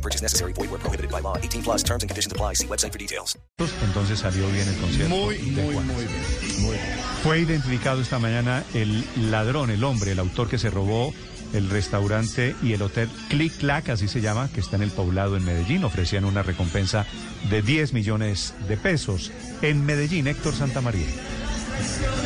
No purchase necessary. Void where prohibited by law. 18 plus terms and conditions apply. See website for details. Entonces salió bien el concierto. Muy, de muy, Juan. muy bien. Muy bien. Fue identificado esta mañana el ladrón, el hombre, el autor que se robó el restaurante y el hotel Click Clack, así se llama, que está en el poblado en Medellín. Ofrecían una recompensa de 10 millones de pesos. En Medellín, Héctor Santamaría.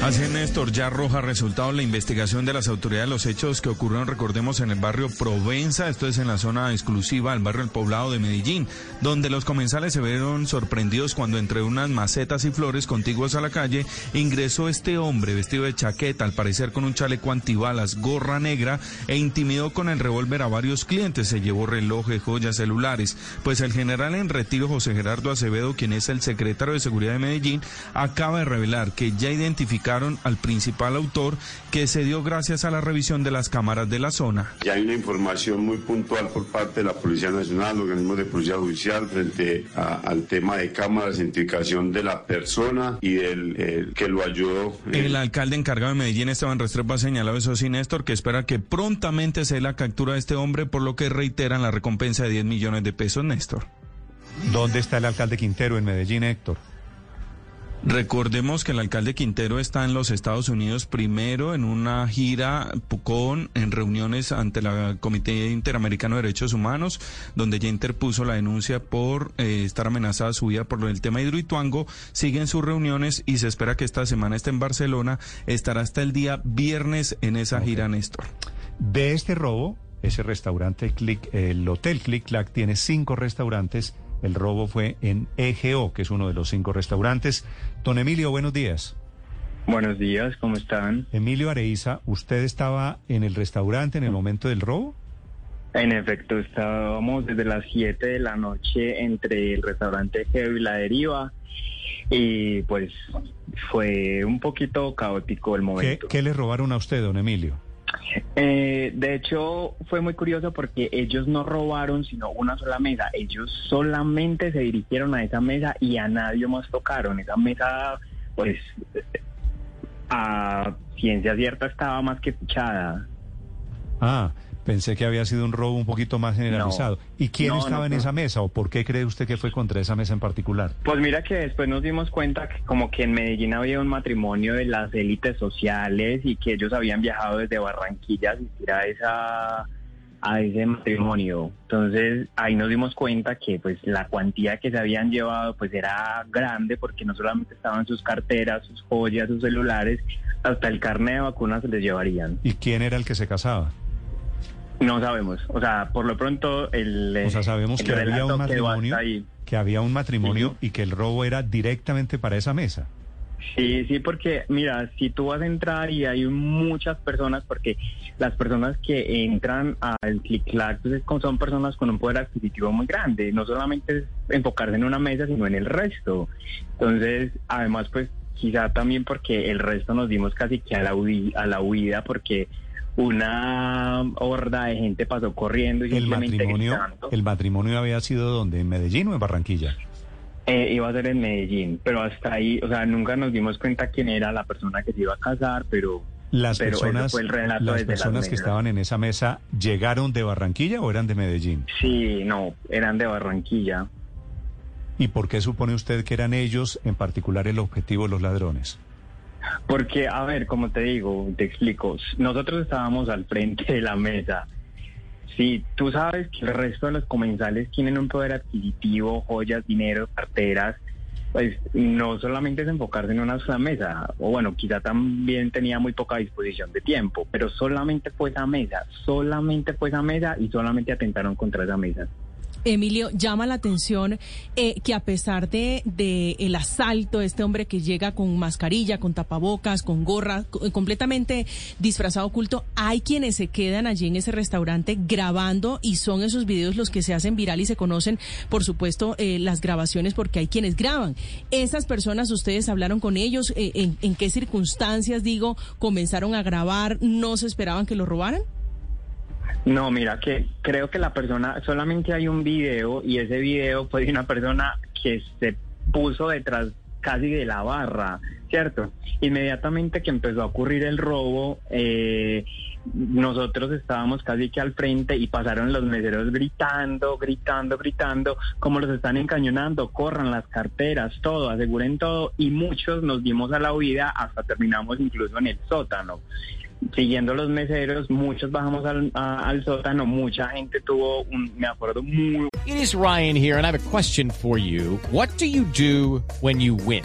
Así Néstor, ya arroja resultado la investigación de las autoridades de los hechos que ocurrieron, recordemos, en el barrio Provenza, esto es en la zona exclusiva del barrio El Poblado de Medellín, donde los comensales se vieron sorprendidos cuando entre unas macetas y flores contiguas a la calle ingresó este hombre vestido de chaqueta, al parecer con un chaleco antibalas, gorra negra, e intimidó con el revólver a varios clientes. Se llevó relojes, joyas, celulares. Pues el general en retiro, José Gerardo Acevedo, quien es el secretario de Seguridad de Medellín, acaba de revelar que ya identificaron al principal autor que se dio gracias a la revisión de las cámaras de la zona. Ya hay una información muy puntual por parte de la Policía Nacional, organismos de policía judicial, frente a- al tema de cámaras, identificación de la persona y del eh, que lo ayudó. eh, El alcalde encargado de Medellín, Esteban Restrepo, ha señalado eso sí, Néstor, que espera que prontamente se dé la captura de este hombre, por lo que reiteran la recompensa de 10 millones de pesos, Néstor. ¿Dónde está el alcalde Quintero en Medellín, Héctor? Recordemos que el alcalde Quintero está en los Estados Unidos primero en una gira con en reuniones ante la Comité Interamericano de Derechos Humanos, donde ya interpuso la denuncia por eh, estar amenazada su vida por el tema Hidroituango. Siguen sus reuniones y se espera que esta semana esté en Barcelona. Estará hasta el día viernes en esa gira, Néstor. De este robo, ese restaurante Click, el hotel Click Clack tiene cinco restaurantes. El robo fue en EGO, que es uno de los cinco restaurantes. Don Emilio, buenos días. Buenos días, ¿cómo están? Emilio Areiza, ¿usted estaba en el restaurante en el momento del robo? En efecto, estábamos desde las 7 de la noche entre el restaurante Geo y la Deriva y pues fue un poquito caótico el ¿Qué, momento. qué le robaron a usted, don Emilio? Eh, de hecho, fue muy curioso porque ellos no robaron sino una sola mesa. Ellos solamente se dirigieron a esa mesa y a nadie más tocaron. Esa mesa, pues, a ciencia cierta estaba más que fichada. Ah, pensé que había sido un robo un poquito más generalizado. ¿Y quién No, estaba no, en esa mesa o por qué cree usted que fue contra esa mesa en particular? Pues mira que después nos dimos cuenta que como que en Medellín había un matrimonio de las élites sociales y que ellos habían viajado desde Barranquilla a asistir a esa a ese matrimonio. Entonces ahí nos dimos cuenta que pues la cuantía que se habían llevado pues era grande porque no solamente estaban sus carteras, sus joyas, sus celulares, hasta el carnet de vacuna se les llevarían. ¿Y quién era el que se casaba? No sabemos. O sea, por lo pronto el O sea, sabemos el que había un matrimonio, que había un matrimonio Ujú. y que el robo era directamente para esa mesa. Sí, sí, porque mira, si tú vas a entrar y hay muchas personas, porque las personas que entran al Clack pues, es con- son personas con un poder adquisitivo muy grande, no solamente es enfocarse en una mesa, sino en el resto. Entonces, además, pues quizá también porque el resto nos dimos casi que a la, a la huida, porque una horda de gente pasó corriendo y El matrimonio, gritando. el matrimonio había sido donde, en Medellín o en Barranquilla. Eh, iba a ser en Medellín, pero hasta ahí, o sea, nunca nos dimos cuenta quién era la persona que se iba a casar, pero Las Pero personas, fue el relato las personas que estaban en esa mesa llegaron de Barranquilla o eran de Medellín. sí, no, eran de Barranquilla. ¿Y por qué supone usted que eran ellos, en particular, el objetivo de los ladrones? Porque, a ver, como te digo, te explico, nosotros estábamos al frente de la mesa. Si tú sabes que el resto de los comensales tienen un poder adquisitivo, joyas, dinero, carteras, pues no solamente es enfocarse en una sola mesa, o bueno, quizá también tenía muy poca disposición de tiempo, pero solamente fue esa mesa, solamente fue esa mesa y solamente atentaron contra esa mesa. Emilio, llama la atención eh, que a pesar de, de el asalto, este hombre que llega con mascarilla, con tapabocas, con gorra, completamente disfrazado oculto, hay quienes se quedan allí en ese restaurante grabando y son esos videos los que se hacen viral y se conocen, por supuesto, eh, las grabaciones porque hay quienes graban. Esas personas, ustedes hablaron con ellos, eh, en, en qué circunstancias, digo, comenzaron a grabar, no se esperaban que lo robaran. No, mira que creo que la persona, solamente hay un video y ese video fue de una persona que se puso detrás casi de la barra, ¿cierto? Inmediatamente que empezó a ocurrir el robo, eh, nosotros estábamos casi que al frente y pasaron los meseros gritando, gritando, gritando, como los están encañonando, corran las carteras, todo, aseguren todo, y muchos nos dimos a la huida hasta terminamos incluso en el sótano siguiendo los meseros, muchos bajamos al, a, al sótano, mucha gente tuvo un, me acuerdo muy... It is Ryan here and I have a question for you. What do you do when you win?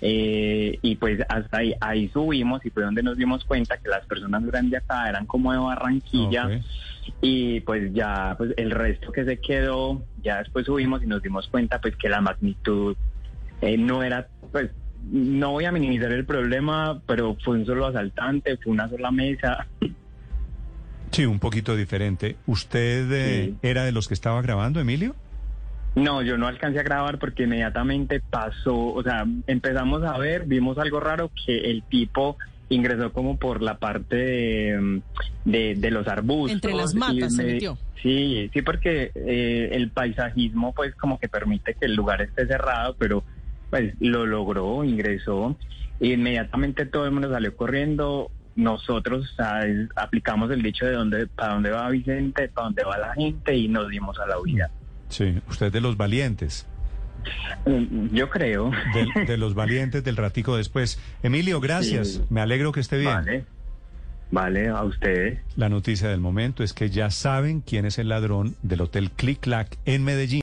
Eh, y pues hasta ahí, ahí subimos y fue donde nos dimos cuenta que las personas grandes acá eran como de Barranquilla okay. y pues ya pues el resto que se quedó, ya después subimos y nos dimos cuenta pues que la magnitud eh, no era pues no voy a minimizar el problema, pero fue un solo asaltante, fue una sola mesa. Sí, un poquito diferente. ¿Usted eh, sí. era de los que estaba grabando, Emilio? No, yo no alcancé a grabar porque inmediatamente pasó, o sea, empezamos a ver, vimos algo raro que el tipo ingresó como por la parte de, de, de los arbustos. Entre las matas me, se metió. Sí, sí, porque eh, el paisajismo pues como que permite que el lugar esté cerrado, pero pues lo logró, ingresó y inmediatamente todo el mundo salió corriendo. Nosotros ¿sabes? aplicamos el dicho de dónde, para dónde va Vicente, para dónde va la gente y nos dimos a la huida. Sí, usted de los valientes. Yo creo. De, de, los valientes del ratico después. Emilio, gracias. Sí. Me alegro que esté bien. Vale. Vale, a ustedes. La noticia del momento es que ya saben quién es el ladrón del Hotel Click Clack en Medellín.